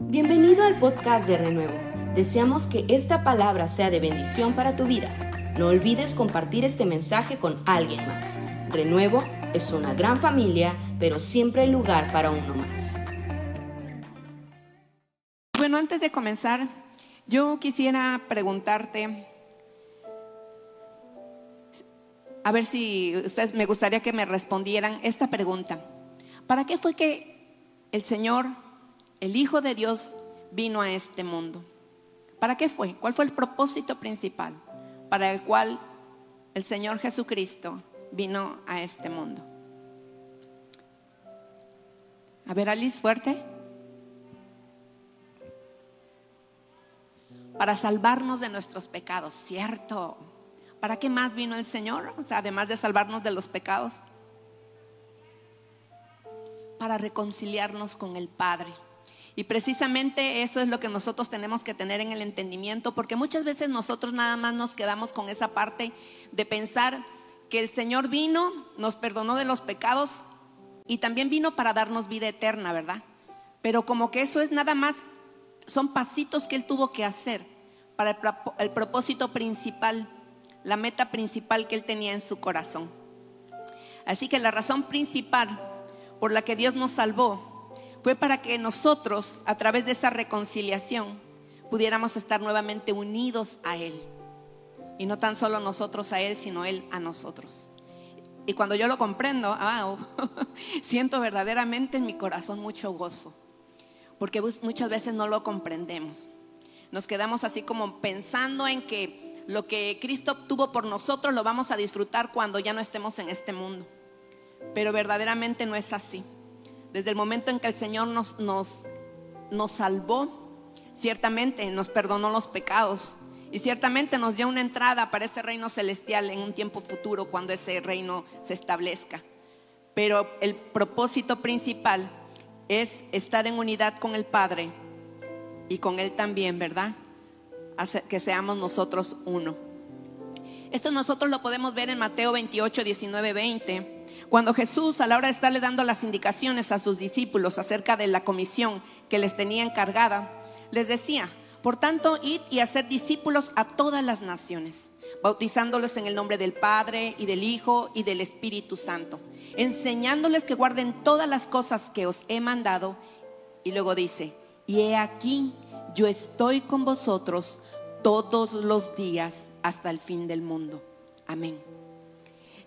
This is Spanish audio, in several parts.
Bienvenido al podcast de Renuevo. Deseamos que esta palabra sea de bendición para tu vida. No olvides compartir este mensaje con alguien más. Renuevo es una gran familia, pero siempre hay lugar para uno más. Bueno, antes de comenzar, yo quisiera preguntarte, a ver si ustedes me gustaría que me respondieran esta pregunta. ¿Para qué fue que el Señor, el Hijo de Dios, vino a este mundo? ¿Para qué fue? ¿Cuál fue el propósito principal para el cual el Señor Jesucristo vino a este mundo? A ver, Alice, fuerte. Para salvarnos de nuestros pecados, cierto. ¿Para qué más vino el Señor? O sea, además de salvarnos de los pecados para reconciliarnos con el Padre. Y precisamente eso es lo que nosotros tenemos que tener en el entendimiento, porque muchas veces nosotros nada más nos quedamos con esa parte de pensar que el Señor vino, nos perdonó de los pecados y también vino para darnos vida eterna, ¿verdad? Pero como que eso es nada más, son pasitos que Él tuvo que hacer para el, propósito principal, la meta principal que Él tenía en su corazón. Así que la razón principal por la que Dios nos salvó fue para que nosotros, a través de esa reconciliación, pudiéramos estar nuevamente unidos a Él. Y no tan solo nosotros a Él, sino Él a nosotros. Y cuando yo lo comprendo, ah, siento verdaderamente en mi corazón mucho gozo, porque muchas veces no lo comprendemos. Nos quedamos así como pensando en que lo que Cristo obtuvo por nosotros lo vamos a disfrutar cuando ya no estemos en este mundo pero verdaderamente no es así. Desde el momento en que el Señor nos, nos, nos salvó, ciertamente nos perdonó los pecados y ciertamente nos dio una entrada para ese reino celestial en un tiempo futuro cuando ese reino se establezca. Pero el propósito principal es estar en unidad con el Padre y con Él también, ¿verdad? Que seamos nosotros uno. Esto nosotros lo podemos ver en Mateo 28, 19, 20 cuando Jesús a la hora de estarle dando las indicaciones a sus discípulos acerca de la comisión que les tenía encargada, les decía, por tanto, id y haced discípulos a todas las naciones, bautizándolos en el nombre del Padre y del Hijo y del Espíritu Santo, enseñándoles que guarden todas las cosas que os he mandado. Y luego dice, y he aquí, yo estoy con vosotros todos los días hasta el fin del mundo. Amén.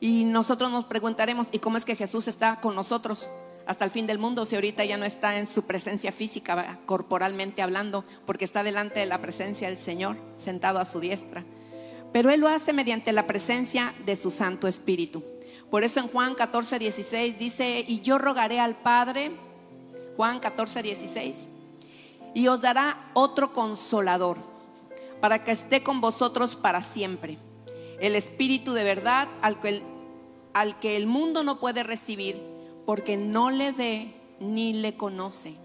Y nosotros nos preguntaremos, ¿y cómo es que Jesús está con nosotros hasta el fin del mundo si ahorita ya no está en su presencia física, corporalmente hablando, porque está delante de la presencia del Señor, sentado a su diestra? Pero Él lo hace mediante la presencia de su Santo Espíritu. Por eso en Juan 14, 16 dice, y yo rogaré al Padre, Juan 14, 16, y os dará otro consolador para que esté con vosotros para siempre. El Espíritu de verdad al que al que el mundo no puede recibir porque no le ve ni le conoce.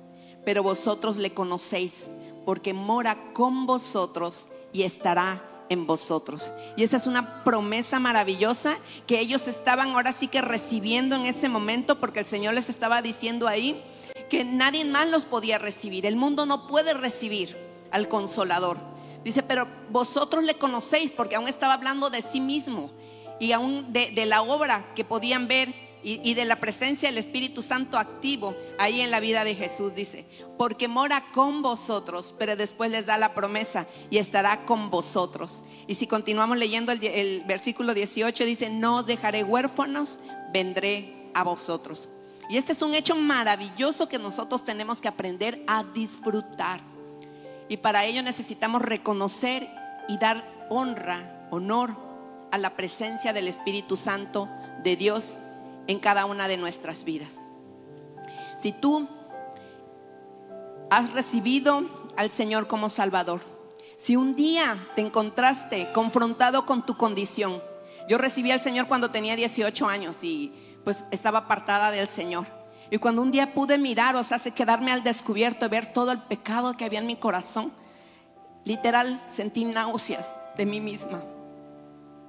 Pero vosotros le conocéis porque mora con vosotros y estará en vosotros. Y esa es una promesa maravillosa que ellos estaban ahora sí que recibiendo en ese momento porque el Señor les estaba diciendo ahí que nadie más los podía recibir. El mundo no puede recibir al consolador. Dice, pero vosotros le conocéis porque aún estaba hablando de sí mismo y aún de, la obra que podían ver y, de la presencia del Espíritu Santo activo ahí en la vida de Jesús, dice, porque mora con vosotros, pero después les da la promesa y estará con vosotros. Y si continuamos leyendo el, el versículo 18, dice, no dejaré huérfanos, vendré a vosotros. Y este es un hecho maravilloso que nosotros tenemos que aprender a disfrutar. Y para ello necesitamos reconocer y dar honra, honor a la presencia del Espíritu Santo de Dios en cada una de nuestras vidas. Si tú has recibido al Señor como Salvador, si un día te encontraste confrontado con tu condición, yo recibí al Señor cuando tenía 18 años y pues estaba apartada del Señor. Y cuando un día pude mirar, o sea, quedarme al descubierto, ver todo el pecado que había en mi corazón, literal sentí náuseas de mí misma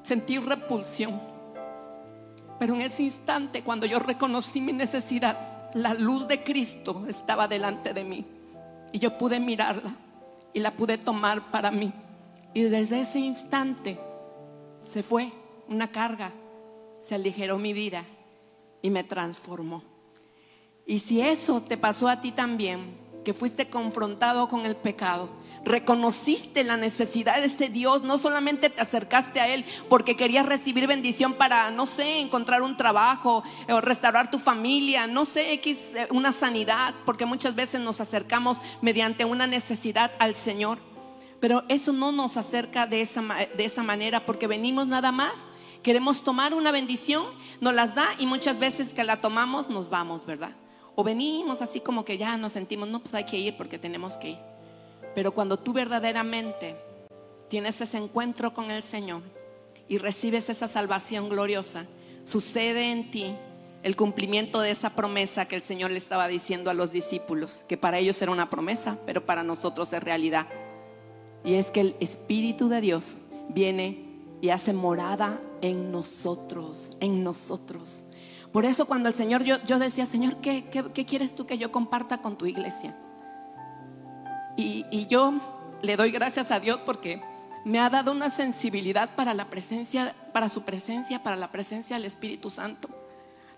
sentí repulsión. Pero en ese instante, cuando yo reconocí mi necesidad, la luz de Cristo estaba delante de mí. Y yo pude mirarla y la pude tomar para mí. Y desde ese instante se fue una carga, se aligeró mi vida y me transformó. Y si eso te pasó a ti también, que fuiste confrontado con el pecado, reconociste la necesidad de ese Dios, no solamente te acercaste a Él porque querías recibir bendición para, no sé, encontrar un trabajo o restaurar tu familia, no sé, X, eh, una sanidad, porque muchas veces nos acercamos mediante una necesidad al Señor. Pero eso no nos acerca de esa, de esa manera porque venimos nada más, queremos tomar una bendición, nos las da y muchas veces que la tomamos nos vamos, ¿verdad? O venimos así como que ya nos sentimos, no, pues hay que ir porque tenemos que ir. Pero cuando tú verdaderamente tienes ese encuentro con el Señor y recibes esa salvación gloriosa, sucede en ti el cumplimiento de esa promesa que el Señor le estaba diciendo a los discípulos, que para ellos era una promesa, pero para nosotros es realidad. Y es que el Espíritu de Dios viene y hace morada en nosotros, en nosotros. Por eso cuando el Señor, yo, yo decía, Señor, ¿qué, ¿qué, quieres tú que yo comparta con tu iglesia? Y, yo le doy gracias a Dios porque me ha dado una sensibilidad para la presencia, para su presencia, para la presencia del Espíritu Santo.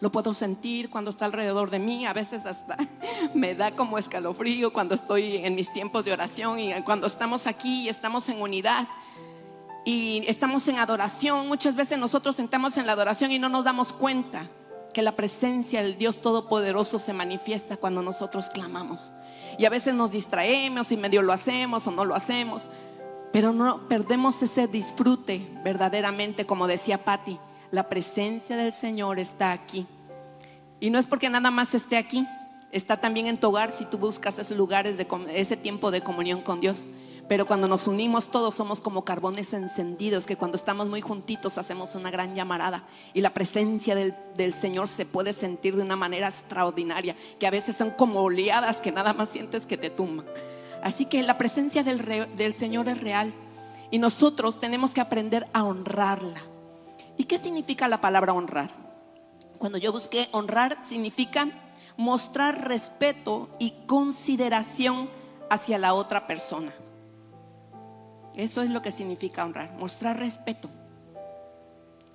Lo puedo sentir cuando está alrededor de mí, a veces hasta me da como escalofrío cuando estoy en mis tiempos de oración y cuando estamos aquí y estamos en unidad y estamos en adoración. Muchas veces nosotros sentamos en la adoración y no nos damos cuenta que la presencia del Dios Todopoderoso se manifiesta cuando nosotros clamamos. Y a veces nos distraemos y medio lo hacemos o no lo hacemos, pero no perdemos ese disfrute verdaderamente, como decía Patti, la presencia del Señor está aquí. Y no es porque nada más esté aquí, está también en tu hogar si tú buscas esos lugares de ese tiempo de comunión con Dios. Pero cuando nos unimos todos somos como carbones encendidos, que cuando estamos muy juntitos hacemos una gran llamarada y la presencia del, Señor se puede sentir de una manera extraordinaria, que a veces son como oleadas que nada más sientes que te tumban. Así que la presencia del, del Señor es real y nosotros tenemos que aprender a honrarla. ¿Y qué significa la palabra honrar? Cuando yo busqué honrar significa mostrar respeto y consideración hacia la otra persona. Eso es lo que significa honrar, mostrar respeto.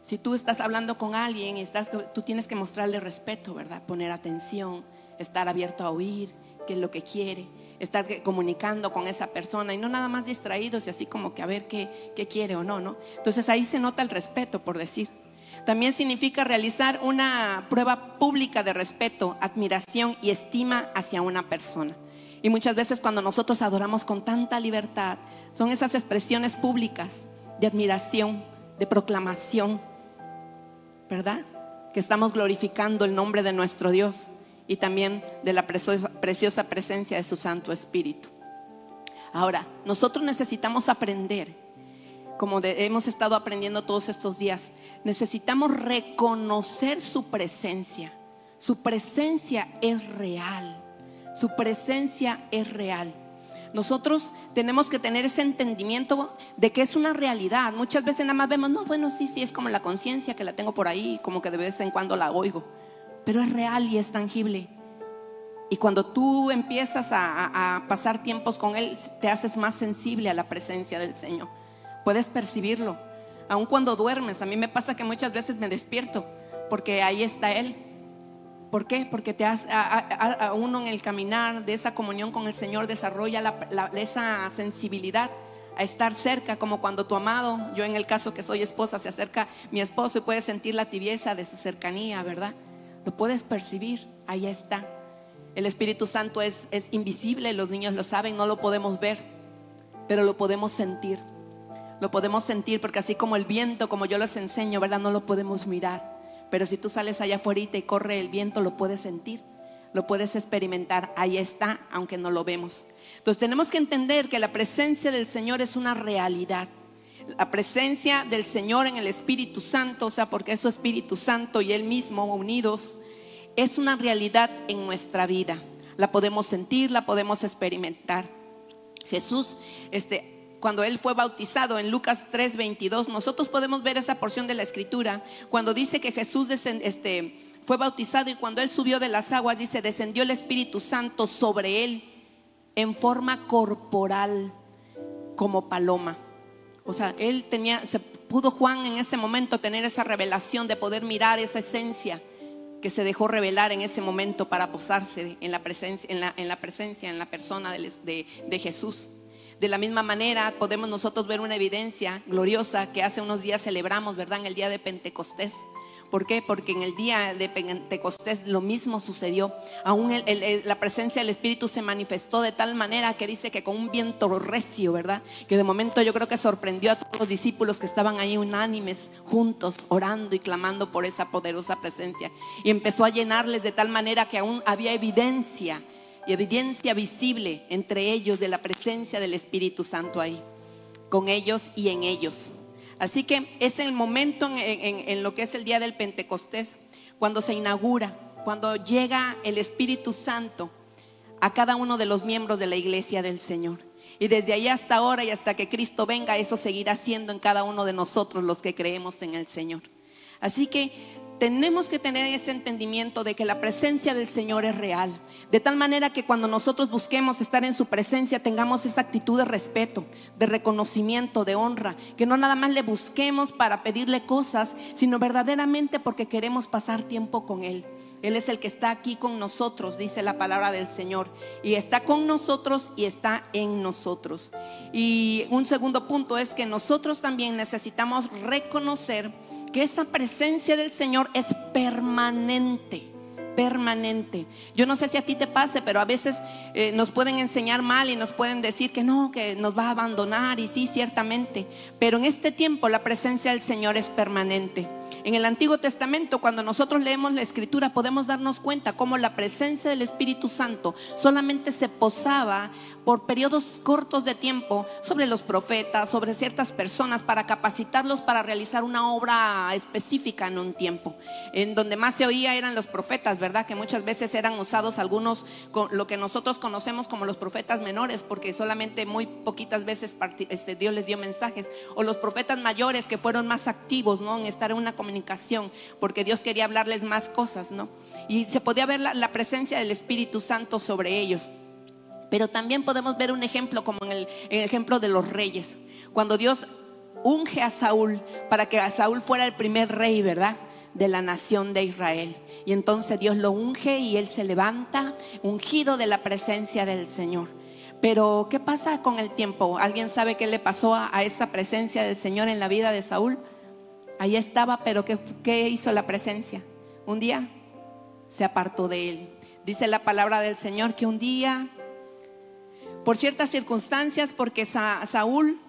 Si tú estás hablando con alguien, estás, tú tienes que mostrarle respeto, ¿verdad? Poner atención, estar abierto a oír qué es lo que quiere, estar comunicando con esa persona y no nada más distraídos y así como que a ver qué, qué quiere o no, ¿no? Entonces ahí se nota el respeto, por decir. También significa realizar una prueba pública de respeto, admiración y estima hacia una persona. Y muchas veces cuando nosotros adoramos con tanta libertad, son esas expresiones públicas de admiración, de proclamación, ¿verdad? Que estamos glorificando el nombre de nuestro Dios y también de la preciosa, presencia de su Santo Espíritu. Ahora, nosotros necesitamos aprender, como hemos estado aprendiendo todos estos días, necesitamos reconocer su presencia. Su presencia es real. Su presencia es real. Nosotros tenemos que tener ese entendimiento de que es una realidad. Muchas veces nada más vemos, no, bueno, sí, sí, es como la conciencia que la tengo por ahí, como que de vez en cuando la oigo. Pero es real y es tangible. Y cuando tú empiezas a, pasar tiempos con Él, te haces más sensible a la presencia del Señor. Puedes percibirlo. Aun cuando duermes, a mí me pasa que muchas veces me despierto porque ahí está Él. ¿Por qué? Porque te hace, a, uno en el caminar de esa comunión con el Señor desarrolla esa sensibilidad a estar cerca, como cuando tu amado, yo en el caso que soy esposa, se acerca mi esposo y puede sentir la tibieza de su cercanía, ¿verdad? Lo puedes percibir, ahí está. El Espíritu Santo es, es invisible, los niños lo saben, no lo podemos ver, pero lo podemos sentir. Lo podemos sentir porque así como el viento, como yo les enseño, ¿verdad? No lo podemos mirar pero si tú sales allá afuera y corre el viento, lo puedes sentir, lo puedes experimentar. Ahí está, aunque no lo vemos. Entonces tenemos que entender que la presencia del Señor es una realidad. La presencia del Señor en el Espíritu Santo, o sea, porque es su Espíritu Santo y Él mismo unidos, es una realidad en nuestra vida. La podemos sentir, la podemos experimentar. Jesús, este, cuando él fue bautizado en Lucas 3:22, nosotros podemos ver esa porción de la escritura, cuando dice que Jesús este, fue bautizado y cuando él subió de las aguas, dice, descendió el Espíritu Santo sobre él. en forma corporal como paloma. O sea, él tenía, se pudo Juan en ese momento tener esa revelación de poder mirar esa esencia que se dejó revelar en ese momento para posarse en la presencia, en la, en la presencia, en la persona de Jesús. De la misma manera podemos nosotros ver una evidencia gloriosa que hace unos días celebramos, ¿verdad? En el día de Pentecostés ¿Por qué? Porque en el día de Pentecostés lo mismo sucedió. Aún la presencia del Espíritu se manifestó de tal manera que dice que con un viento recio, ¿verdad? Que de momento yo creo que sorprendió a todos los discípulos que estaban ahí unánimes, juntos, orando y clamando por esa poderosa presencia. Y empezó a llenarles de tal manera que aún había evidencia y evidencia visible entre ellos de la presencia del Espíritu Santo ahí, con ellos y en ellos. Así que es el momento en, lo que es el día del Pentecostés, cuando se inaugura, cuando llega el Espíritu Santo a cada uno de los miembros de la iglesia del Señor. Y desde ahí hasta ahora y hasta que Cristo venga, eso seguirá siendo en cada uno de nosotros los que creemos en el Señor. Así que tenemos que tener ese entendimiento de que la presencia del Señor es real. De tal manera que cuando nosotros busquemos estar en su presencia tengamos esa actitud de respeto, de reconocimiento, de honra. Que no nada más le busquemos para pedirle cosas, sino verdaderamente porque queremos pasar tiempo con Él. Él es el que está aquí con nosotros, dice la palabra del Señor. Y está con nosotros y está en nosotros. Y un segundo punto es que nosotros también necesitamos reconocer que esa presencia del Señor es permanente permanente. Yo no sé si a ti te pase, pero a veces eh, nos pueden enseñar mal y nos pueden decir que no, que nos va a abandonar y sí, ciertamente. Pero en este tiempo la presencia del Señor es permanente. En el Antiguo Testamento, cuando nosotros leemos la Escritura, podemos darnos cuenta cómo la presencia del Espíritu Santo solamente se posaba por periodos cortos de tiempo sobre los profetas, sobre ciertas personas, para capacitarlos para realizar una obra específica en un tiempo. En donde más se oía eran los profetas, ¿verdad? Que muchas veces eran usados algunos, con lo que nosotros conocemos como los profetas menores, porque solamente muy poquitas veces este, Dios les dio mensajes. O los profetas mayores que fueron más activos, ¿no? En estar en una comunidad porque Dios quería hablarles más cosas, ¿no? Y se podía ver la, presencia del Espíritu Santo sobre ellos. Pero también podemos ver un ejemplo como en el, ejemplo de los reyes. Cuando Dios unge a Saúl para que Saúl fuera el primer rey, ¿verdad? De la nación de Israel. Y entonces Dios lo unge y él se levanta ungido de la presencia del Señor. Pero ¿qué pasa con el tiempo? ¿Alguien sabe qué le pasó a esa presencia del Señor en la vida de Saúl? Ahí estaba, pero ¿qué, hizo la presencia? Un día se apartó de él. Dice la palabra del Señor que un día, por ciertas circunstancias, porque Saúl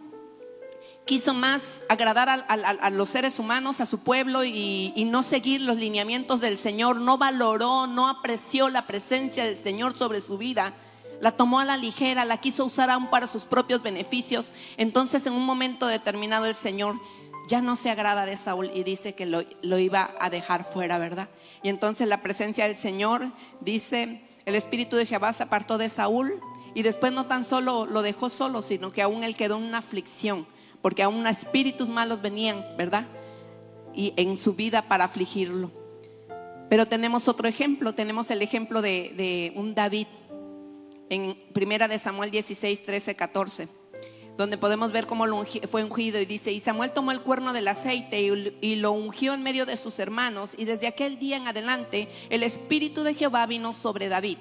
quiso más agradar a, los seres humanos, a su pueblo y, no seguir los lineamientos del Señor, no valoró, no apreció la presencia del Señor sobre su vida, la tomó a la ligera, la quiso usar aún para sus propios beneficios. Entonces en un momento determinado el Señor ya no se agrada de Saúl y dice que lo, iba a dejar fuera, ¿verdad? Y entonces la presencia del Señor dice, el espíritu de Jehová se apartó de Saúl y después no tan solo lo dejó solo, sino que aún él quedó en una aflicción, porque aún espíritus malos venían, ¿verdad? Y en su vida para afligirlo. Pero tenemos otro ejemplo, tenemos el ejemplo de, un David en Primera de Samuel 16, 13, 14 donde podemos ver cómo fue ungido y dice, y Samuel tomó el cuerno del aceite y, lo ungió en medio de sus hermanos y desde aquel día en adelante el Espíritu de Jehová vino sobre David.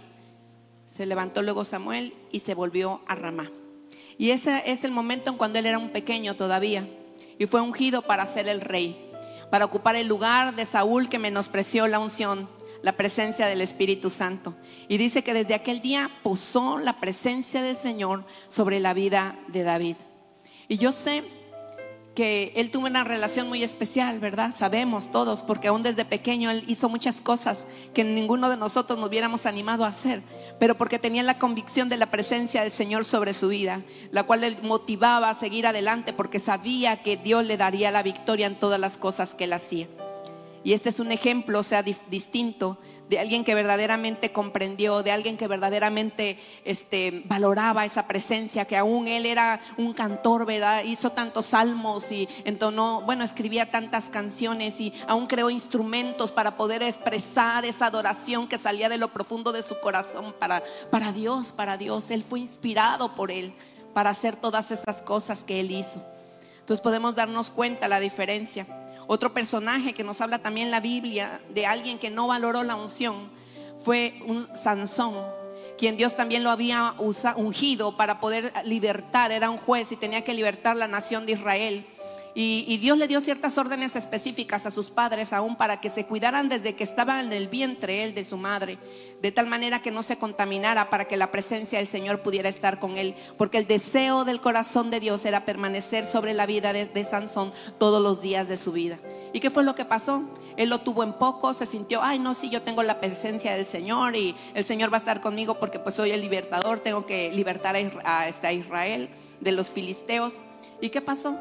Se levantó luego Samuel y se volvió a Ramá. Y ese es el momento en cuando él era un pequeño todavía y fue ungido para ser el rey, para ocupar el lugar de Saúl que menospreció la unción la presencia del Espíritu Santo. Y dice que desde aquel día posó la presencia del Señor sobre la vida de David. Y yo sé que él tuvo una relación muy especial, ¿verdad? Sabemos todos, porque aún desde pequeño él hizo muchas cosas que ninguno de nosotros nos hubiéramos animado a hacer, pero porque tenía la convicción de la presencia del Señor sobre su vida, la cual le motivaba a seguir adelante porque sabía que Dios le daría la victoria en todas las cosas que él hacía. Y este es un ejemplo, o sea, distinto de alguien que verdaderamente comprendió, de alguien que verdaderamente este, valoraba esa presencia, que aún él era un cantor, ¿verdad? Hizo tantos salmos y entonó, bueno, escribía tantas canciones y aún creó instrumentos para poder expresar esa adoración que salía de lo profundo de su corazón para, para Dios, para Dios. Él fue inspirado por él para hacer todas esas cosas que él hizo. Entonces podemos darnos cuenta la diferencia. Otro personaje que nos habla también la Biblia de alguien que no valoró la unción fue un Sansón, quien Dios también lo había ungido para poder libertar, era un juez y tenía que libertar la nación de Israel. Y, Dios le dio ciertas órdenes específicas a sus padres aún para que se cuidaran desde que estaba en el vientre él de su madre, de tal manera que no se contaminara para que la presencia del Señor pudiera estar con él, porque el deseo del corazón de Dios era permanecer sobre la vida de, Sansón todos los días de su vida. ¿Y qué fue lo que pasó? Él lo tuvo en poco, se sintió, ay no, si yo tengo la presencia del Señor y el Señor va a estar conmigo porque pues soy el libertador, tengo que libertar a, a Israel de los filisteos. ¿Y qué pasó?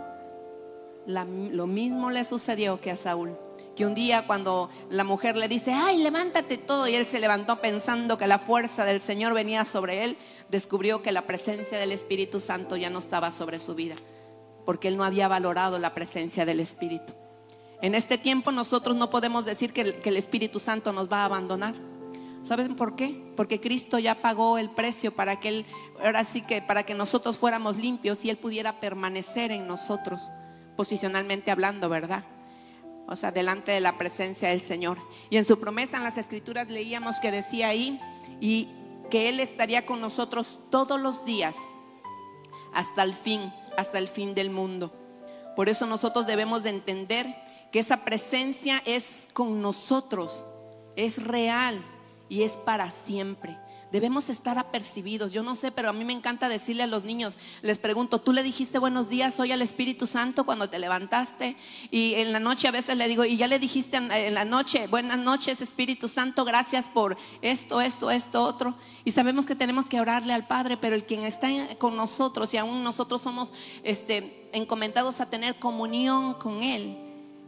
Lo mismo le sucedió que a Saúl. Que un día cuando la mujer le dice, ay, levántate todo, y él se levantó pensando que la fuerza del Señor venía sobre él, descubrió que la presencia del Espíritu Santo ya no estaba sobre su vida, porque él no había valorado la presencia del Espíritu. En este tiempo nosotros no podemos decir que el, Espíritu Santo nos va a abandonar. ¿Saben por qué? Porque Cristo ya pagó el precio para que él, ahora sí que para que nosotros fuéramos limpios y él pudiera permanecer en nosotros posicionalmente hablando, ¿verdad? O sea, delante de la presencia del Señor. Y en su promesa en las escrituras leíamos que decía ahí y que Él estaría con nosotros todos los días hasta el fin, hasta el fin del mundo. Por eso nosotros debemos de entender que esa presencia es con nosotros, es real y es para siempre debemos estar apercibidos. Yo no sé, pero a mí me encanta decirle a los niños, les pregunto, ¿tú le dijiste buenos días hoy al Espíritu Santo cuando te levantaste? Y en la noche a veces le digo, y ya le dijiste en la noche, buenas noches Espíritu Santo, gracias por esto, esto, esto, otro. Y sabemos que tenemos que orarle al Padre, pero el quien está con nosotros y aún nosotros somos este, encomendados a tener comunión con Él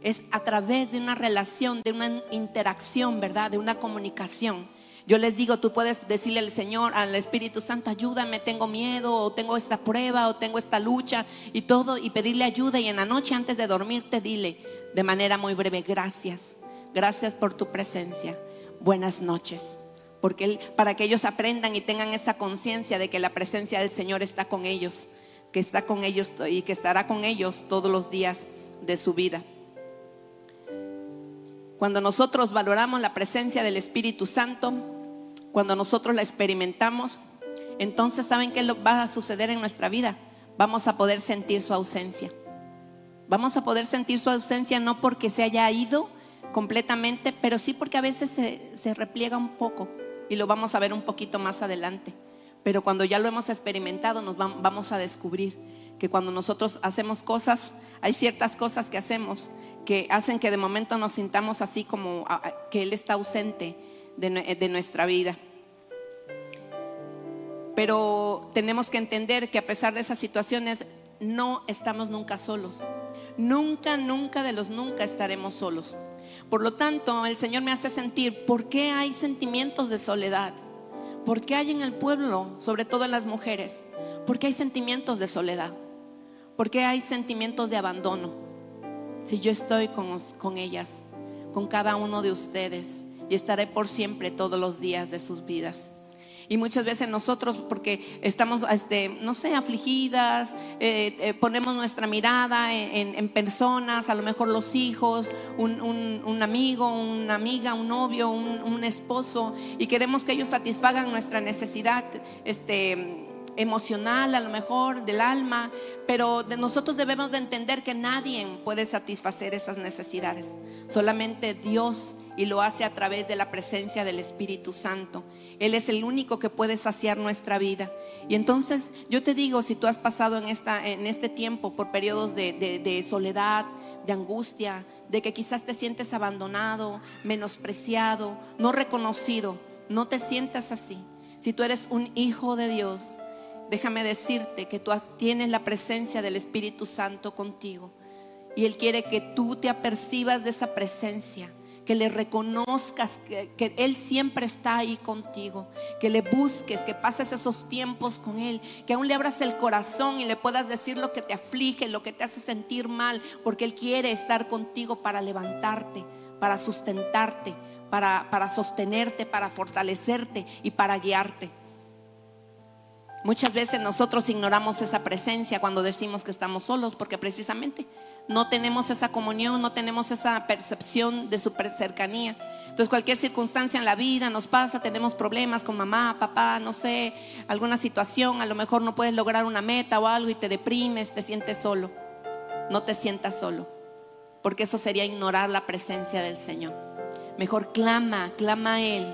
es a través de una relación, de una interacción, ¿verdad? De una comunicación. Yo les digo, tú puedes decirle al Señor, al Espíritu Santo, ayúdame, tengo miedo, o tengo esta prueba, o tengo esta lucha y todo, y pedirle ayuda. Y en la noche antes de dormirte, dile de manera muy breve, gracias, gracias por tu presencia. Buenas noches. Porque para que ellos aprendan y tengan esa conciencia de que la presencia del Señor está con ellos, que está con ellos y que estará con ellos todos los días de su vida. Cuando nosotros valoramos la presencia del Espíritu Santo, cuando nosotros la experimentamos, entonces ¿saben qué va a suceder en nuestra vida? Vamos a poder sentir su ausencia. Vamos a poder sentir su ausencia no porque se haya ido completamente, pero sí porque a veces se, repliega un poco y lo vamos a ver un poquito más adelante. Pero cuando ya lo hemos experimentado, nos vamos a descubrir que cuando nosotros hacemos cosas, hay ciertas cosas que hacemos que hacen que de momento nos sintamos así como que Él está ausente de nuestra vida. Pero tenemos que entender que a pesar de esas situaciones, no estamos nunca solos. Nunca, nunca de los nunca estaremos solos. Por lo tanto, el Señor me hace sentir, ¿por qué hay sentimientos de soledad? ¿Por qué hay en el pueblo, sobre todo en las mujeres? ¿Por qué hay sentimientos de soledad? ¿Por qué hay sentimientos de abandono? Si yo estoy con, con ellas, con cada uno de ustedes, y estaré por siempre todos los días de sus vidas. Y muchas veces nosotros, porque estamos, este, no sé, afligidas, eh, eh, ponemos nuestra mirada en, personas, a lo mejor los hijos, un, amigo, una amiga, un novio, un, esposo, y queremos que ellos satisfagan nuestra necesidad este, emocional, a lo mejor del alma, pero de nosotros debemos de entender que nadie puede satisfacer esas necesidades, solamente Dios y lo hace a través de la presencia del Espíritu Santo. Él es el único que puede saciar nuestra vida. Y entonces yo te digo, si tú has pasado en, esta, en este tiempo por periodos de, de soledad, de angustia, de que quizás te sientes abandonado, menospreciado, no reconocido, no te sientas así. Si tú eres un hijo de Dios, déjame decirte que tú tienes la presencia del Espíritu Santo contigo. Y Él quiere que tú te apercibas de esa presencia que le reconozcas que, Él siempre está ahí contigo, que le busques, que pases esos tiempos con Él, que aún le abras el corazón y le puedas decir lo que te aflige, lo que te hace sentir mal, porque Él quiere estar contigo para levantarte, para sustentarte, para, para sostenerte, para fortalecerte y para guiarte. Muchas veces nosotros ignoramos esa presencia cuando decimos que estamos solos, porque precisamente no tenemos esa comunión, no tenemos esa percepción de su cercanía. Entonces cualquier circunstancia en la vida nos pasa, tenemos problemas con mamá, papá, no sé, alguna situación, a lo mejor no puedes lograr una meta o algo y te deprimes, te sientes solo. No te sientas solo, porque eso sería ignorar la presencia del Señor. Mejor clama, clama a Él,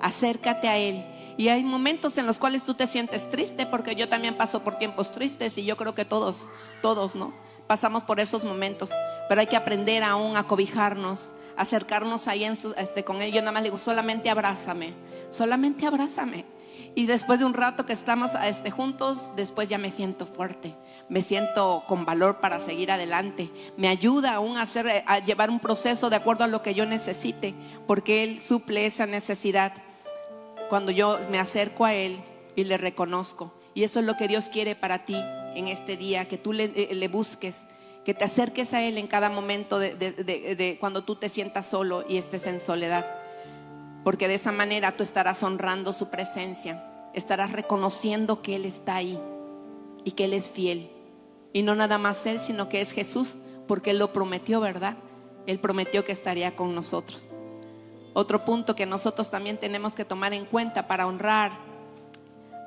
acércate a Él. Y hay momentos en los cuales tú te sientes triste, porque yo también paso por tiempos tristes y yo creo que todos, todos, ¿no? Pasamos por esos momentos, pero hay que aprender aún a cobijarnos, acercarnos ahí este, con él. Yo nada más le digo, solamente abrázame, solamente abrázame. Y después de un rato que estamos este, juntos, después ya me siento fuerte, me siento con valor para seguir adelante. Me ayuda aún a llevar un proceso de acuerdo a lo que yo necesite, porque Él suple esa necesidad cuando yo me acerco a Él y le reconozco. Y eso es lo que Dios quiere para ti en este día, que tú le, eh, busques, que te acerques a Él en cada momento de, cuando tú te sientas solo y estés en soledad. Porque de esa manera tú estarás honrando su presencia, estarás reconociendo que Él está ahí y que Él es fiel. Y no nada más Él, sino que es Jesús, porque Él lo prometió, ¿verdad? Él prometió que estaría con nosotros. Otro punto que nosotros también tenemos que tomar en cuenta para honrar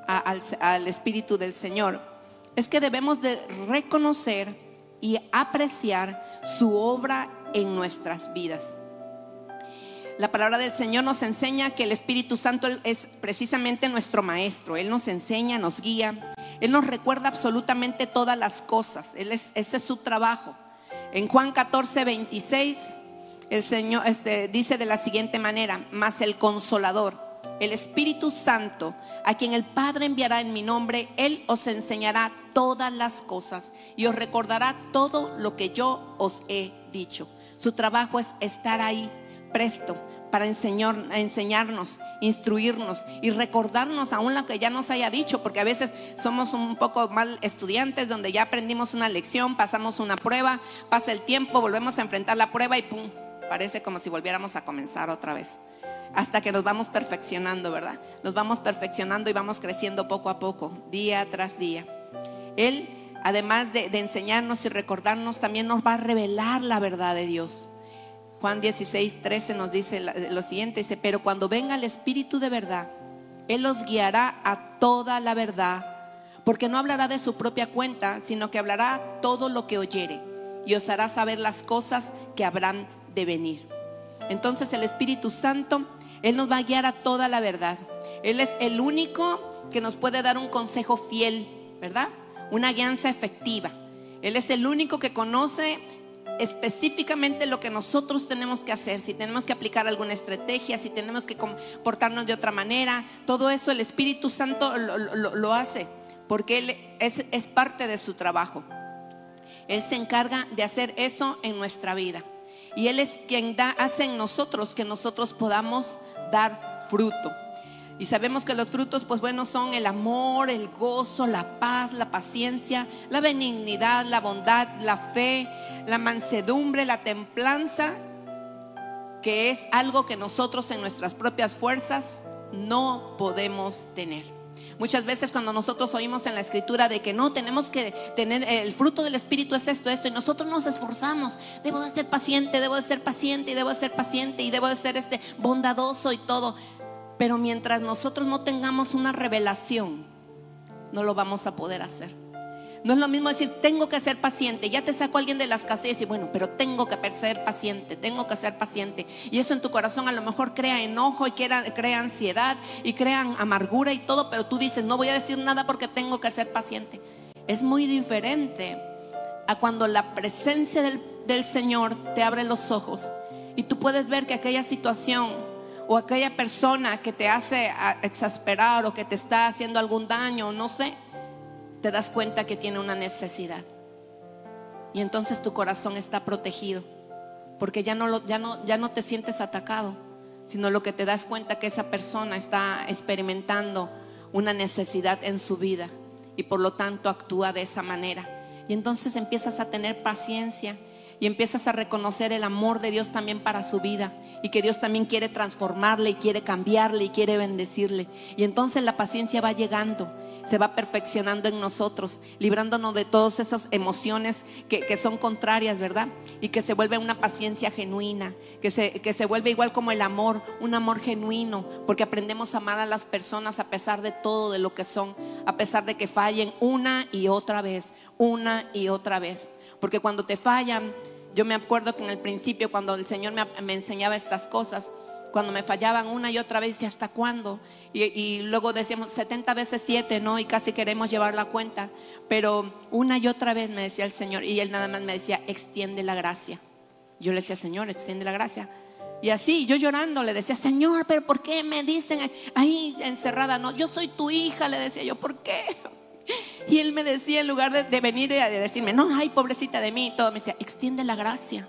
al Espíritu del Señor es que debemos de reconocer y apreciar su obra en nuestras vidas. La palabra del Señor nos enseña que el Espíritu Santo es precisamente nuestro maestro. Él nos enseña, nos guía. Él nos recuerda absolutamente todas las cosas. Él es, ese es su trabajo. En Juan 14, 26, el Señor este, dice de la siguiente manera, más el consolador el Espíritu Santo, a quien el Padre enviará en mi nombre, Él os enseñará todas las cosas y os recordará todo lo que yo os he dicho. Su trabajo es estar ahí, presto, para enseñar, enseñarnos, instruirnos y recordarnos aún lo que ya nos haya dicho, porque a veces somos un poco mal estudiantes donde ya aprendimos una lección, pasamos una prueba, pasa el tiempo, volvemos a enfrentar la prueba y pum, parece como si volviéramos a comenzar otra vez hasta que nos vamos perfeccionando, ¿verdad? Nos vamos perfeccionando y vamos creciendo poco a poco, día tras día. Él, además de, enseñarnos y recordarnos, también nos va a revelar la verdad de Dios. Juan 16, 13 nos dice lo siguiente, dice, pero cuando venga el Espíritu de verdad, Él los guiará a toda la verdad, porque no hablará de su propia cuenta, sino que hablará todo lo que oyere y os hará saber las cosas que habrán de venir. Entonces el Espíritu Santo él nos va a guiar a toda la verdad. Él es el único que nos puede dar un consejo fiel, ¿verdad? Una guianza efectiva. Él es el único que conoce específicamente lo que nosotros tenemos que hacer, si tenemos que aplicar alguna estrategia, si tenemos que comportarnos de otra manera, todo eso el Espíritu Santo lo, hace, porque Él es, es parte de su trabajo. Él se encarga de hacer eso en nuestra vida. Y Él es quien da, hace en nosotros que nosotros podamos dar fruto. Y sabemos que los frutos, pues bueno, son el amor, el gozo, la paz, la paciencia, la benignidad, la bondad, la fe, la mansedumbre, la templanza, que es algo que nosotros en nuestras propias fuerzas no podemos tener. Muchas veces cuando nosotros oímos en la escritura de que no tenemos que tener el fruto del Espíritu es esto, esto, y nosotros nos esforzamos, debo de ser paciente, debo de ser paciente, y debo de ser paciente, y debo de ser este bondadoso y todo. Pero mientras nosotros no tengamos una revelación, no lo vamos a poder hacer. No es lo mismo decir, tengo que ser paciente. Ya te saco a alguien de las casillas y bueno, pero tengo que ser paciente, tengo que ser paciente. Y eso en tu corazón a lo mejor crea enojo y crea, crea ansiedad y crea amargura y todo, pero tú dices, no voy a decir nada porque tengo que ser paciente. Es muy diferente a cuando la presencia del, del Señor te abre los ojos y tú puedes ver que aquella situación o aquella persona que te hace exasperar o que te está haciendo algún daño, no sé, te das cuenta que tiene una necesidad. Y entonces tu corazón está protegido. porque ya no, ya no, ya no te sientes atacado, sino lo que te das cuenta que esa persona está experimentando una necesidad en su vida y por lo tanto actúa de esa manera. Y entonces empiezas a tener paciencia y empiezas a reconocer el amor de Dios también para su vida y que Dios también quiere transformarle y quiere cambiarle y quiere bendecirle. Y entonces la paciencia va llegando, se va perfeccionando en nosotros, librándonos de todas esas emociones que, son contrarias, ¿verdad? Y que se vuelve una paciencia genuina, que se, que se vuelve igual como el amor, un amor genuino, porque aprendemos a amar a las personas a pesar de todo, de lo que son, a pesar de que fallen una y otra vez, una y otra vez. Porque cuando te fallan, yo me acuerdo que en el principio, cuando el Señor me, enseñaba estas cosas, cuando me fallaban una y otra vez, ¿y hasta cuándo? Y, luego decíamos 70 veces 7, ¿no? Y casi queremos llevar la cuenta. Pero una y otra vez me decía el Señor, y Él nada más me decía, extiende la gracia. Yo le decía, Señor, extiende la gracia. Y así, yo llorando, le decía, Señor, pero ¿por qué me dicen ahí encerrada? No, yo soy tu hija, le decía yo, ¿por qué? Y él me decía, en lugar de, venir y decirme, no, ay, pobrecita de mí, todo, me decía, extiende la gracia,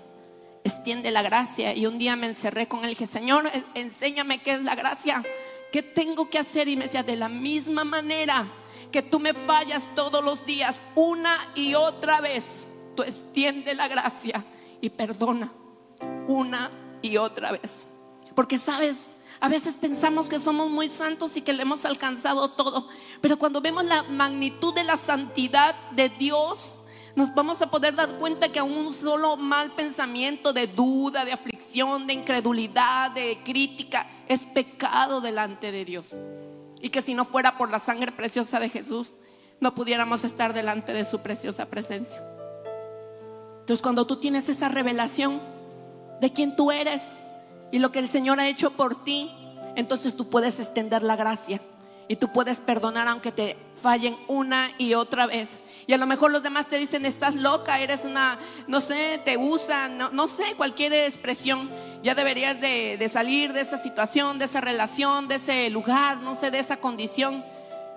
extiende la gracia. Y un día me encerré con él y dije, Señor, enséñame qué es la gracia, qué tengo que hacer. Y me decía, de la misma manera que tú me fallas todos los días, una y otra vez, tú extiende la gracia y perdona, una y otra vez. Porque sabes, a veces pensamos que somos muy santos y que le hemos alcanzado todo, pero cuando vemos la magnitud de la santidad de Dios, nos vamos a poder dar cuenta que a un solo mal pensamiento de duda, de aflicción, de incredulidad, de crítica, es pecado delante de Dios. Y que si no fuera por la sangre preciosa de Jesús, no pudiéramos estar delante de su preciosa presencia. Entonces cuando tú tienes esa revelación de quién tú eres, y lo que el Señor ha hecho por ti, entonces tú puedes extender la gracia y tú puedes perdonar aunque te fallen una y otra vez. Y a lo mejor los demás te dicen, estás loca, eres una, no sé, te usan, no, sé, cualquier expresión. Ya deberías de, salir de esa situación, de esa relación, de ese lugar, no sé, de esa condición.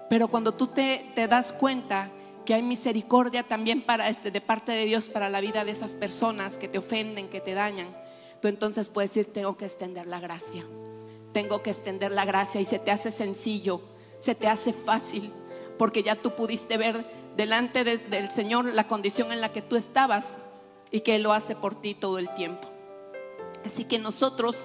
Pero cuando tú te, te das cuenta que hay misericordia también para este, de parte de Dios para la vida de esas personas que te ofenden, que te dañan, tú entonces puedes decir, tengo que extender la gracia. Tengo que extender la gracia y se te hace sencillo, se te hace fácil, porque ya tú pudiste ver delante del Señor la condición en la que tú estabas y que Él lo hace por ti todo el tiempo. Así que nosotros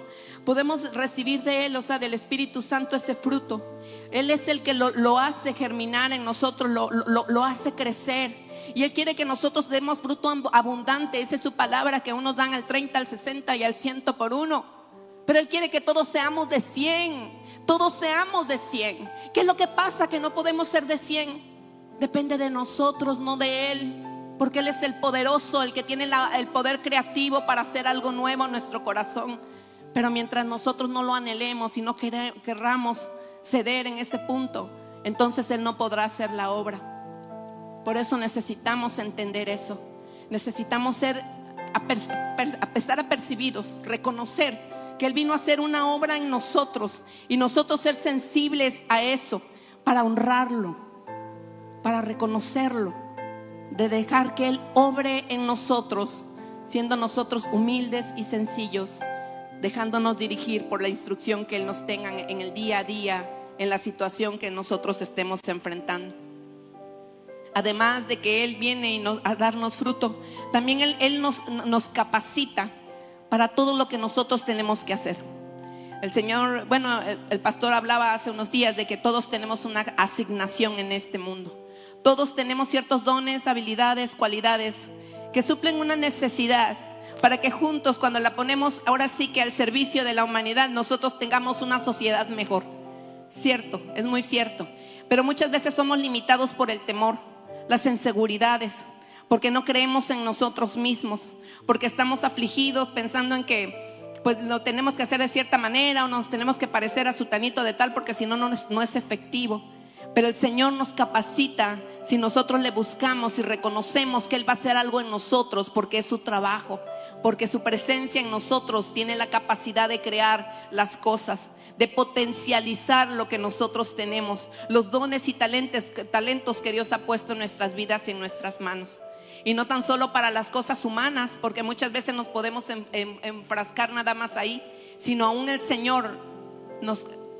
podemos recibir de Él, o sea, del Espíritu Santo ese fruto. Él es el que lo, hace germinar en nosotros, lo, lo hace crecer. Y Él quiere que nosotros demos fruto abundante. Esa es su palabra que unos dan al 30, al 60 y al 100 por uno. Pero Él quiere que todos seamos de 100. Todos seamos de 100. ¿Qué es lo que pasa? Que no podemos ser de 100. Depende de nosotros, no de Él. Porque Él es el poderoso, el que tiene el poder creativo para hacer algo nuevo en nuestro corazón. Pero mientras nosotros no lo anhelemos y no querramos ceder en ese punto, entonces Él no podrá hacer la obra. Por eso necesitamos entender eso. Necesitamos ser, estar apercibidos, reconocer que Él vino a hacer una obra en nosotros y nosotros ser sensibles a eso para honrarlo, para reconocerlo, de dejar que Él obre en nosotros, siendo nosotros humildes y sencillos, dejándonos dirigir por la instrucción que Él nos tenga en el día a día, en la situación que nosotros estemos enfrentando además de que Él viene a darnos fruto, también Él, nos, nos capacita para todo lo que nosotros tenemos que hacer. El Señor, bueno, el, pastor hablaba hace unos días de que todos tenemos una asignación en este mundo. Todos tenemos ciertos dones, habilidades, cualidades que suplen una necesidad para que juntos, cuando la ponemos ahora sí que al servicio de la humanidad, nosotros tengamos una sociedad mejor. Cierto, es muy cierto. Pero muchas veces somos limitados por el temor las inseguridades, porque no creemos en nosotros mismos, porque estamos afligidos pensando en que pues lo tenemos que hacer de cierta manera o nos tenemos que parecer a su tanito de tal porque si no, no es, no es efectivo. Pero el Señor nos capacita si nosotros le buscamos y reconocemos que Él va a hacer algo en nosotros porque es su trabajo, porque su presencia en nosotros tiene la capacidad de crear las cosas de potencializar lo que nosotros tenemos, los dones y talentos, talentos que Dios ha puesto en nuestras vidas y en nuestras manos. Y no tan solo para las cosas humanas, porque muchas veces nos podemos enfrascar nada más ahí, sino aún el Señor,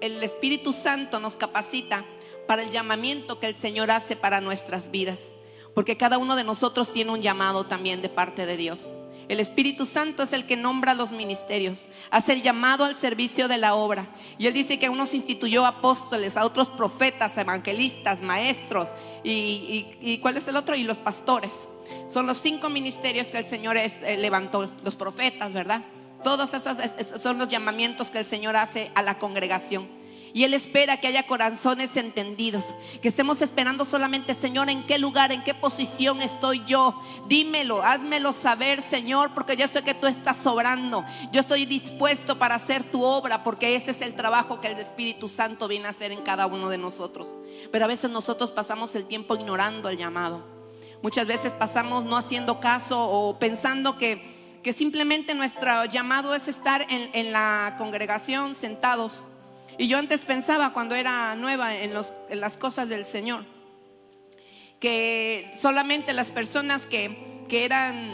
el Espíritu Santo nos capacita para el llamamiento que el Señor hace para nuestras vidas. Porque cada uno de nosotros tiene un llamado también de parte de Dios. El Espíritu Santo es el que nombra los ministerios, hace el llamado al servicio de la obra. Y Él dice que a unos instituyó apóstoles, a otros profetas, evangelistas, maestros, y, ¿cuál es el otro? Y los pastores. Son los cinco ministerios que el Señor eh, levantó, los profetas, ¿verdad? Todos esos son los llamamientos que el Señor hace a la congregación. Y Él espera que haya corazones entendidos, que estemos esperando solamente, Señor, en qué lugar, en qué posición estoy yo. Dímelo, házmelo saber, Señor, porque yo sé que tú estás sobrando. Yo estoy dispuesto para hacer tu obra, porque ese es el trabajo que el Espíritu Santo viene a hacer en cada uno de nosotros. Pero a veces nosotros pasamos el tiempo ignorando el llamado. Muchas veces pasamos no haciendo caso o pensando que, que simplemente nuestro llamado es estar en, en la congregación sentados y yo antes pensaba cuando era nueva en, las cosas del Señor, que solamente las personas que, eran,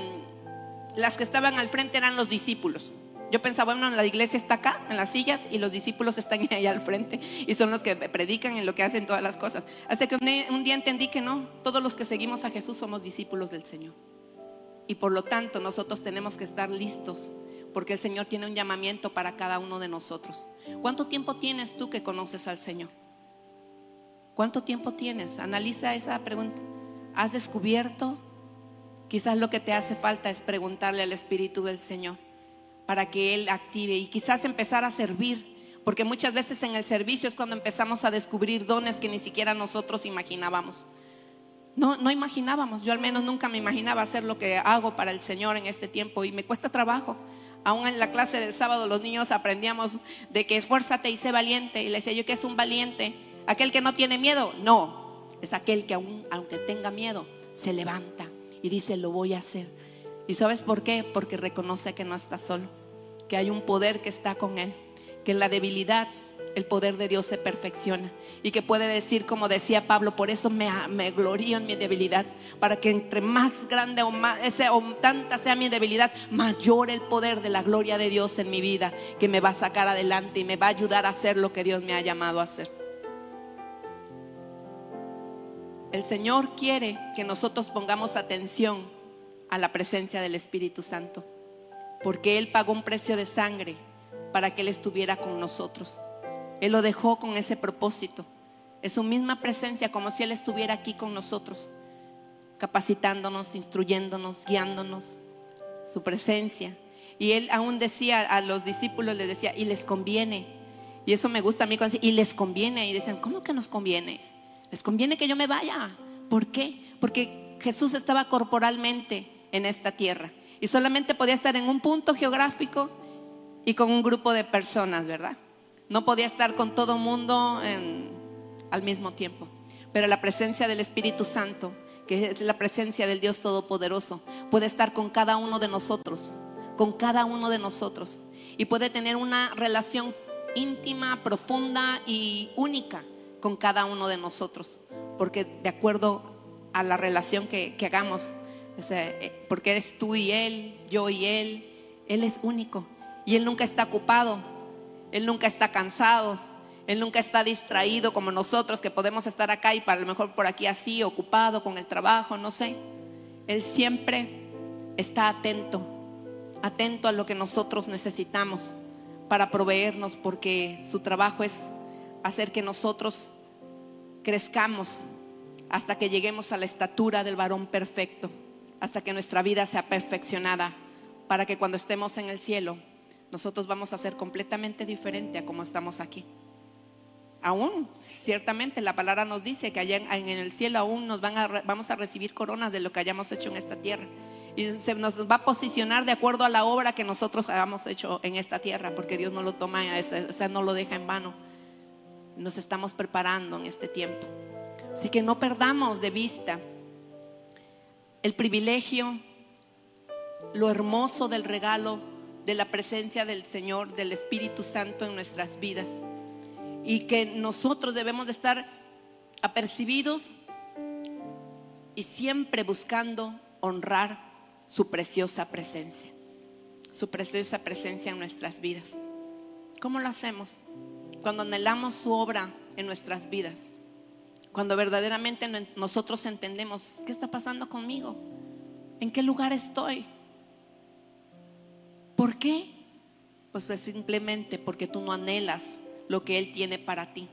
las que estaban al frente eran los discípulos. Yo pensaba, bueno, la iglesia está acá, en las sillas, y los discípulos están ahí al frente, y son los que predican en lo que hacen todas las cosas. Hasta que un día entendí que no, todos los que seguimos a Jesús somos discípulos del Señor. Y por lo tanto nosotros tenemos que estar listos porque el Señor tiene un llamamiento para cada uno de nosotros. ¿Cuánto tiempo tienes tú que conoces al Señor? ¿Cuánto tiempo tienes? Analiza esa pregunta. ¿Has descubierto? Quizás lo que te hace falta es preguntarle al Espíritu del Señor para que Él active y quizás empezar a servir, porque muchas veces en el servicio es cuando empezamos a descubrir dones que ni siquiera nosotros imaginábamos. No, no imaginábamos, yo al menos nunca me imaginaba hacer lo que hago para el Señor en este tiempo y me cuesta trabajo. Aún en la clase del sábado los niños aprendíamos de que esfuérzate y sé valiente. Y le decía yo que es un valiente. Aquel que no tiene miedo. No, es aquel que aún, aunque tenga miedo, se levanta y dice, lo voy a hacer. ¿Y sabes por qué? Porque reconoce que no está solo, que hay un poder que está con él, que la debilidad el poder de Dios se perfecciona y que puede decir, como decía Pablo, por eso me, me glorío en mi debilidad, para que entre más grande o, más, ese, o tanta sea mi debilidad, mayor el poder de la gloria de Dios en mi vida, que me va a sacar adelante y me va a ayudar a hacer lo que Dios me ha llamado a hacer. El Señor quiere que nosotros pongamos atención a la presencia del Espíritu Santo, porque Él pagó un precio de sangre para que Él estuviera con nosotros. Él lo dejó con ese propósito. Es su misma presencia, como si Él estuviera aquí con nosotros, capacitándonos, instruyéndonos, guiándonos. Su presencia. Y Él aún decía a los discípulos, les decía, y les conviene. Y eso me gusta a mí cuando y les conviene. Y decían, ¿cómo que nos conviene? Les conviene que yo me vaya. ¿Por qué? Porque Jesús estaba corporalmente en esta tierra. Y solamente podía estar en un punto geográfico y con un grupo de personas, ¿verdad? No podía estar con todo mundo al mismo tiempo. Pero la presencia del Espíritu Santo, que es la presencia del Dios Todopoderoso, puede estar con cada uno de nosotros, con cada uno de nosotros. Y puede tener una relación íntima, profunda y única con cada uno de nosotros. Porque de acuerdo a la relación que, hagamos, eh, porque eres tú y Él, yo y Él, Él es único. Y Él nunca está ocupado él nunca está cansado. Él nunca está distraído como nosotros que podemos estar acá y para lo mejor por aquí así, ocupado con el trabajo, no sé. Él siempre está atento, atento a lo que nosotros necesitamos para proveernos, porque su trabajo es hacer que nosotros crezcamos hasta que lleguemos a la estatura del varón perfecto, hasta que nuestra vida sea perfeccionada, para que cuando estemos en el cielo nosotros vamos a ser completamente diferente a como estamos aquí. Aún, ciertamente, la palabra nos dice que allá en, el cielo aún nos van vamos a recibir coronas de lo que hayamos hecho en esta tierra. Y se nos va a posicionar de acuerdo a la obra que nosotros hayamos hecho en esta tierra, porque Dios no lo toma, o sea, no lo deja en vano. Nos estamos preparando en este tiempo. Así que no perdamos de vista el privilegio, lo hermoso del regalo de la presencia del Señor, del Espíritu Santo en nuestras vidas. Y que nosotros debemos de estar apercibidos y siempre buscando honrar su preciosa presencia, su preciosa presencia en nuestras vidas. ¿Cómo lo hacemos? Cuando anhelamos su obra en nuestras vidas, cuando verdaderamente nosotros entendemos qué está pasando conmigo, en qué lugar estoy. ¿Por qué? Pues, pues simplemente porque tú no anhelas lo que Él tiene para ti.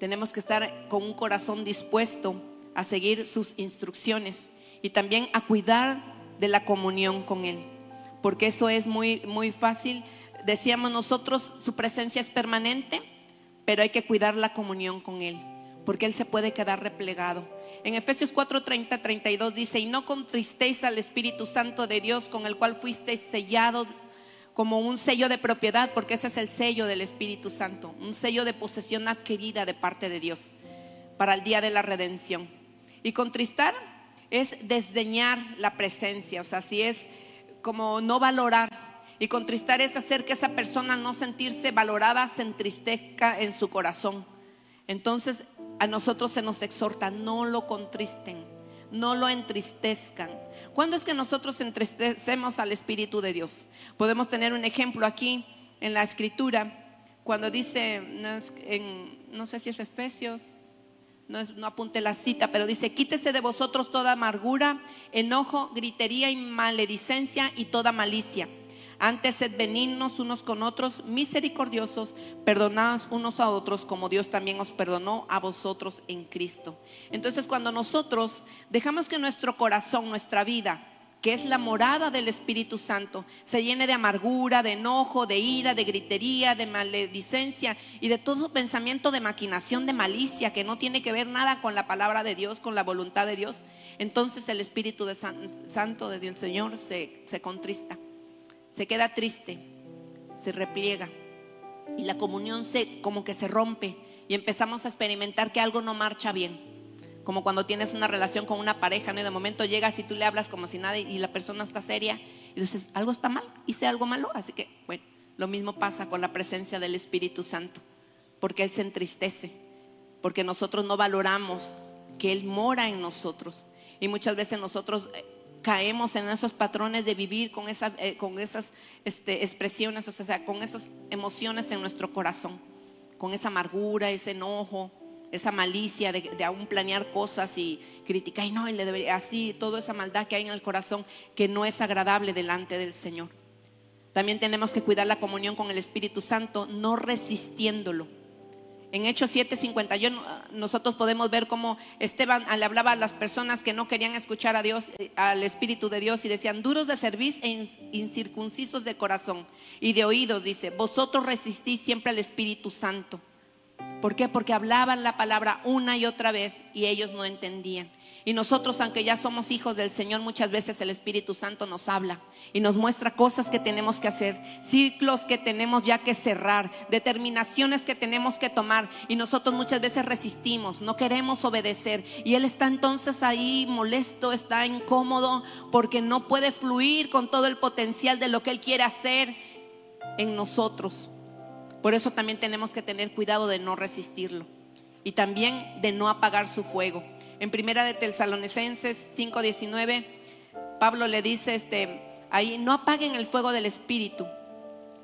Tenemos que estar con un corazón dispuesto a seguir sus instrucciones y también a cuidar de la comunión con Él. Porque eso es muy, muy fácil. Decíamos nosotros, su presencia es permanente, pero hay que cuidar la comunión con Él, porque Él se puede quedar replegado. En Efesios 4, 30, 32 dice, y no contristéis al Espíritu Santo de Dios con el cual fuisteis sellados como un sello de propiedad, porque ese es el sello del Espíritu Santo, un sello de posesión adquirida de parte de Dios para el día de la redención. Y contristar es desdeñar la presencia, o sea, si es como no valorar. Y contristar es hacer que esa persona no sentirse valorada se entristezca en su corazón. Entonces a nosotros se nos exhorta, no lo contristen, no lo entristezcan. ¿Cuándo es que nosotros entristecemos al Espíritu de Dios? Podemos tener un ejemplo aquí en la escritura, cuando dice, no, sé si es Efesios, no, no apunte la cita, pero dice, quítese de vosotros toda amargura, enojo, gritería y maledicencia y toda malicia antes sed benignos unos con otros, misericordiosos, perdonados unos a otros, como Dios también os perdonó a vosotros en Cristo. Entonces, cuando nosotros dejamos que nuestro corazón, nuestra vida, que es la morada del Espíritu Santo, se llene de amargura, de enojo, de ira, de gritería, de maledicencia y de todo pensamiento de maquinación, de malicia, que no tiene que ver nada con la palabra de Dios, con la voluntad de Dios, entonces el Espíritu de Santo de Dios, Señor, se, se contrista se queda triste, se repliega y la comunión se como que se rompe y empezamos a experimentar que algo no marcha bien. Como cuando tienes una relación con una pareja, ¿no? Y de momento llegas y tú le hablas como si nada y la persona está seria y dices, algo está mal, hice algo malo, así que bueno, lo mismo pasa con la presencia del Espíritu Santo, porque Él se entristece, porque nosotros no valoramos que Él mora en nosotros. Y muchas veces nosotros eh, caemos en esos patrones de vivir con, esa, eh, con esas este, expresiones, o sea, con esas emociones en nuestro corazón, con esa amargura, ese enojo, esa malicia de, aún planear cosas y criticar, y no, y le debería, así, toda esa maldad que hay en el corazón que no es agradable delante del Señor. También tenemos que cuidar la comunión con el Espíritu Santo, no resistiéndolo en Hechos 7:51 nosotros podemos ver cómo Esteban le hablaba a las personas que no querían escuchar a Dios, eh, al Espíritu de Dios y decían, duros de servicio e incircuncisos de corazón y de oídos, dice, vosotros resistís siempre al Espíritu Santo. ¿Por qué? Porque hablaban la palabra una y otra vez y ellos no entendían. Y nosotros, aunque ya somos hijos del Señor, muchas veces el Espíritu Santo nos habla y nos muestra cosas que tenemos que hacer, ciclos que tenemos ya que cerrar, determinaciones que tenemos que tomar. Y nosotros muchas veces resistimos, no queremos obedecer. Y Él está entonces ahí molesto, está incómodo, porque no puede fluir con todo el potencial de lo que Él quiere hacer en nosotros. Por eso también tenemos que tener cuidado de no resistirlo y también de no apagar su fuego. En primera de Tesalonicenses 5:19, Pablo le dice este ahí no apaguen el fuego del espíritu.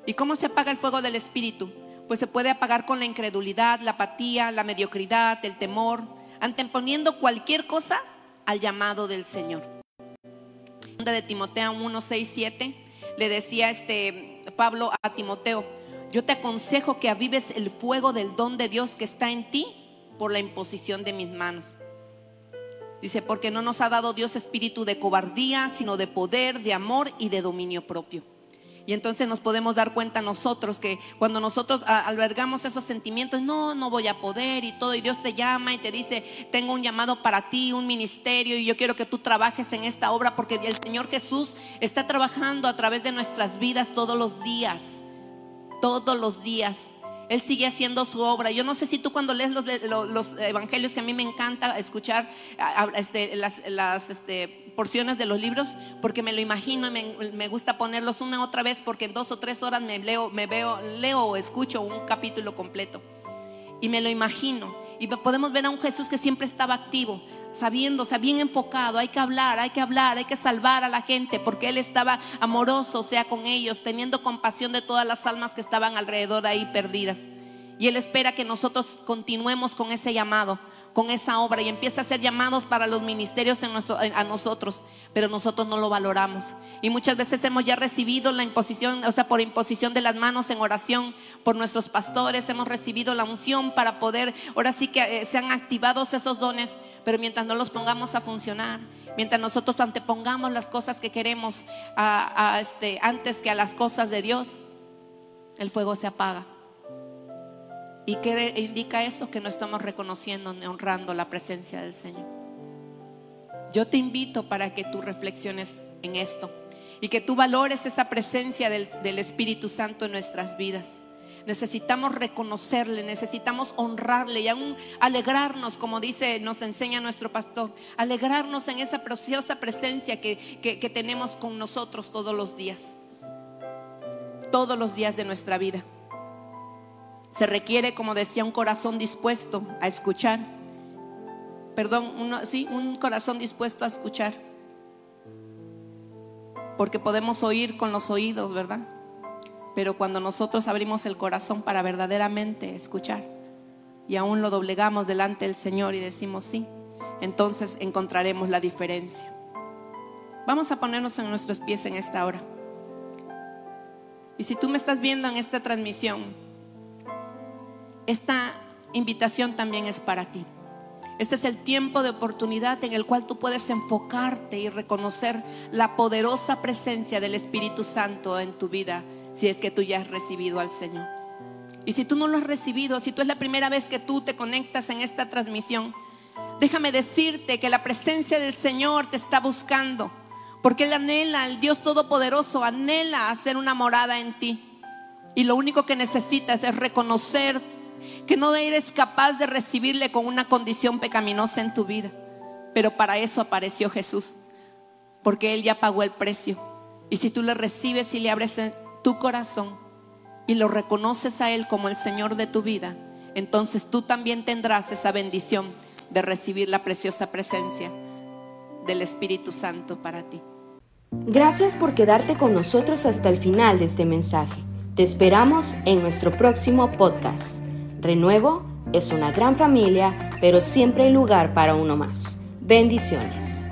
¿Y cómo se apaga el fuego del espíritu? Pues se puede apagar con la incredulidad, la apatía, la mediocridad, el temor, anteponiendo cualquier cosa al llamado del Señor. De Timoteo 1, 6, 7 le decía este Pablo a Timoteo, yo te aconsejo que avives el fuego del don de Dios que está en ti por la imposición de mis manos. Dice, porque no nos ha dado Dios espíritu de cobardía, sino de poder, de amor y de dominio propio. Y entonces nos podemos dar cuenta nosotros que cuando nosotros albergamos esos sentimientos, no, no voy a poder y todo, y Dios te llama y te dice, tengo un llamado para ti, un ministerio, y yo quiero que tú trabajes en esta obra, porque el Señor Jesús está trabajando a través de nuestras vidas todos los días, todos los días. Él sigue haciendo su obra. Yo no sé si tú cuando lees los, evangelios, que a mí me encanta escuchar este, las, este, porciones de los libros, porque me lo imagino y me, gusta ponerlos una otra vez, porque en dos o tres horas me leo, me veo, leo o escucho un capítulo completo. Y me lo imagino. Y podemos ver a un Jesús que siempre estaba activo, sabiendo, sea, bien enfocado, hay que hablar, hay que hablar, hay que salvar a la gente, porque Él estaba amoroso, o sea, con ellos, teniendo compasión de todas las almas que estaban alrededor ahí perdidas. Y Él espera que nosotros continuemos con ese llamado, con esa obra y empieza a hacer llamados para los ministerios en nuestro, a nosotros, pero nosotros no lo valoramos. Y muchas veces hemos ya recibido la imposición, o sea, por imposición de las manos en oración por nuestros pastores, hemos recibido la unción para poder, ahora sí que eh, sean activados esos dones, pero mientras no los pongamos a funcionar, mientras nosotros antepongamos las cosas que queremos a, este, antes que a las cosas de Dios, el fuego se apaga. ¿Y qué indica eso? Que no estamos reconociendo ni honrando la presencia del Señor. Yo te invito para que tú reflexiones en esto y que tú valores esa presencia del, Espíritu Santo en nuestras vidas. Necesitamos reconocerle, necesitamos honrarle y aún alegrarnos, como dice, nos enseña nuestro pastor, alegrarnos en esa preciosa presencia que, que tenemos con nosotros todos los días, todos los días de nuestra vida. Se requiere, como decía, un corazón dispuesto a escuchar. Perdón, sí, un corazón dispuesto a escuchar. Porque podemos oír con los oídos, ¿verdad? Pero cuando nosotros abrimos el corazón para verdaderamente escuchar y aún lo doblegamos delante del Señor y decimos sí, entonces encontraremos la diferencia. Vamos a ponernos en nuestros pies en esta hora. Y si tú me estás viendo en esta transmisión esta invitación también es para ti. Este es el tiempo de oportunidad en el cual tú puedes enfocarte y reconocer la poderosa presencia del Espíritu Santo en tu vida si es que tú ya has recibido al Señor. Y si tú no lo has recibido, si tú es la primera vez que tú te conectas en esta transmisión, déjame decirte que la presencia del Señor te está buscando, porque Él anhela, el Dios Todopoderoso anhela hacer una morada en ti. Y lo único que necesitas es reconocer que no eres capaz de recibirle con una condición pecaminosa en tu vida. Pero para eso apareció Jesús, porque Él ya pagó el precio. Y si tú le recibes y le abres tu corazón y lo reconoces a Él como el Señor de tu vida, entonces tú también tendrás esa bendición de recibir la preciosa presencia del Espíritu Santo para ti. Gracias por quedarte con nosotros hasta el final de este mensaje. Te esperamos en nuestro próximo podcast. Renuevo es una gran familia, pero siempre hay lugar para uno más. Bendiciones.